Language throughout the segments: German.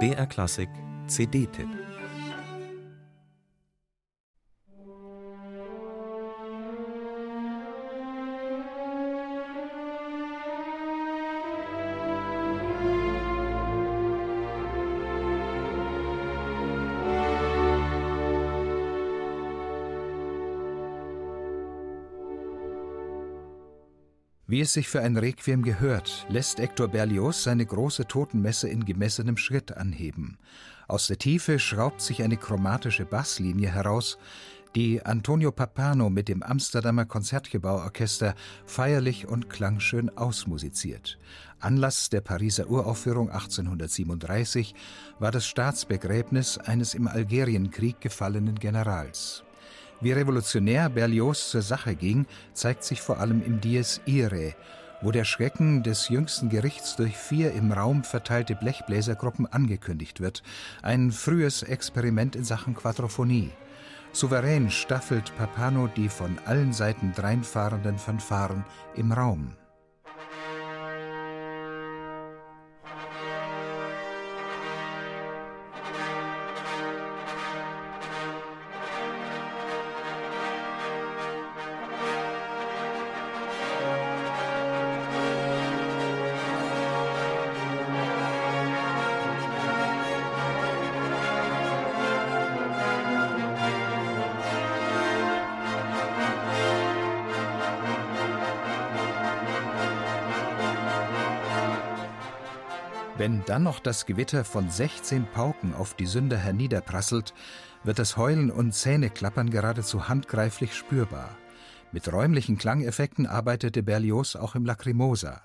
BR Klassik CD-Tipp Wie es sich für ein Requiem gehört, lässt Hector Berlioz seine große Totenmesse in gemessenem Schritt anheben. Aus der Tiefe schraubt sich eine chromatische Basslinie heraus, die Antonio Papano mit dem Amsterdamer Konzertgebauorchester feierlich und klangschön ausmusiziert. Anlass der Pariser Uraufführung 1837 war das Staatsbegräbnis eines im Algerienkrieg gefallenen Generals. Wie revolutionär Berlioz zur Sache ging, zeigt sich vor allem im Dies Irae, wo der Schrecken des jüngsten Gerichts durch vier im Raum verteilte Blechbläsergruppen angekündigt wird, ein frühes Experiment in Sachen Quadrophonie. Souverän staffelt Papano die von allen Seiten dreinfahrenden Fanfaren im Raum. Wenn dann noch das Gewitter von 16 Pauken auf die Sünder herniederprasselt, wird das Heulen und Zähneklappern geradezu handgreiflich spürbar. Mit räumlichen Klangeffekten arbeitete Berlioz auch im Lacrimosa.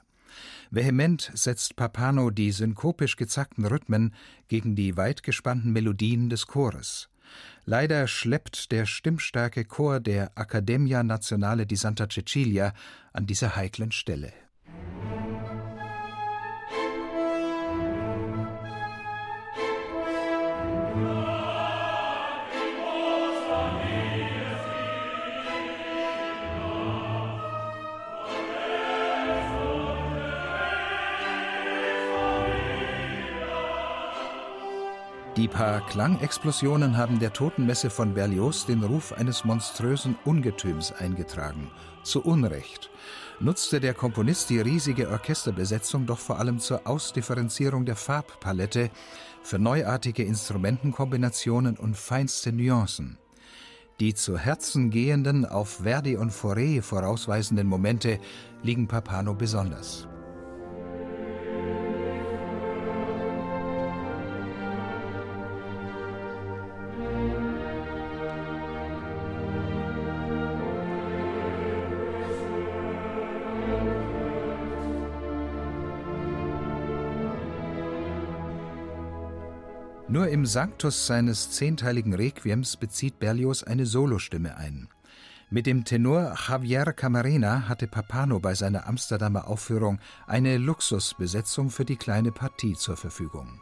Vehement setzt Papano die synkopisch gezackten Rhythmen gegen die weit gespannten Melodien des Chores. Leider schleppt der stimmstarke Chor der Accademia Nazionale di Santa Cecilia an dieser heiklen Stelle. Die paar Klangexplosionen haben der Totenmesse von Berlioz den Ruf eines monströsen Ungetüms eingetragen. Zu Unrecht. Nutzte der Komponist die riesige Orchesterbesetzung doch vor allem zur Ausdifferenzierung der Farbpalette, für neuartige Instrumentenkombinationen und feinste Nuancen. Die zu Herzen gehenden, auf Verdi und Fauré vorausweisenden Momente liegen Papano besonders. Nur im Sanctus seines zehnteiligen Requiems bezieht Berlioz eine Solostimme ein. Mit dem Tenor Javier Camarena hatte Papano bei seiner Amsterdamer Aufführung eine Luxusbesetzung für die kleine Partie zur Verfügung.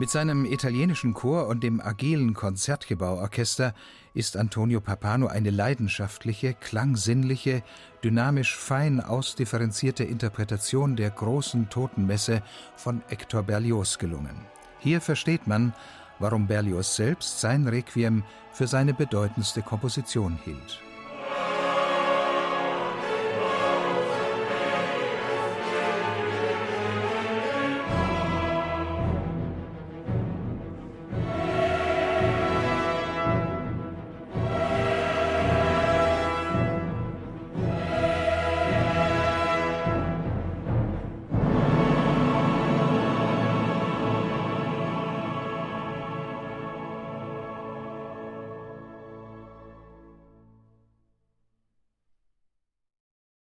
Mit seinem italienischen Chor und dem agilen Konzertgebauorchester ist Antonio Papano eine leidenschaftliche, klangsinnliche, dynamisch fein ausdifferenzierte Interpretation der großen Totenmesse von Hector Berlioz gelungen. Hier versteht man, warum Berlioz selbst sein Requiem für seine bedeutendste Komposition hielt.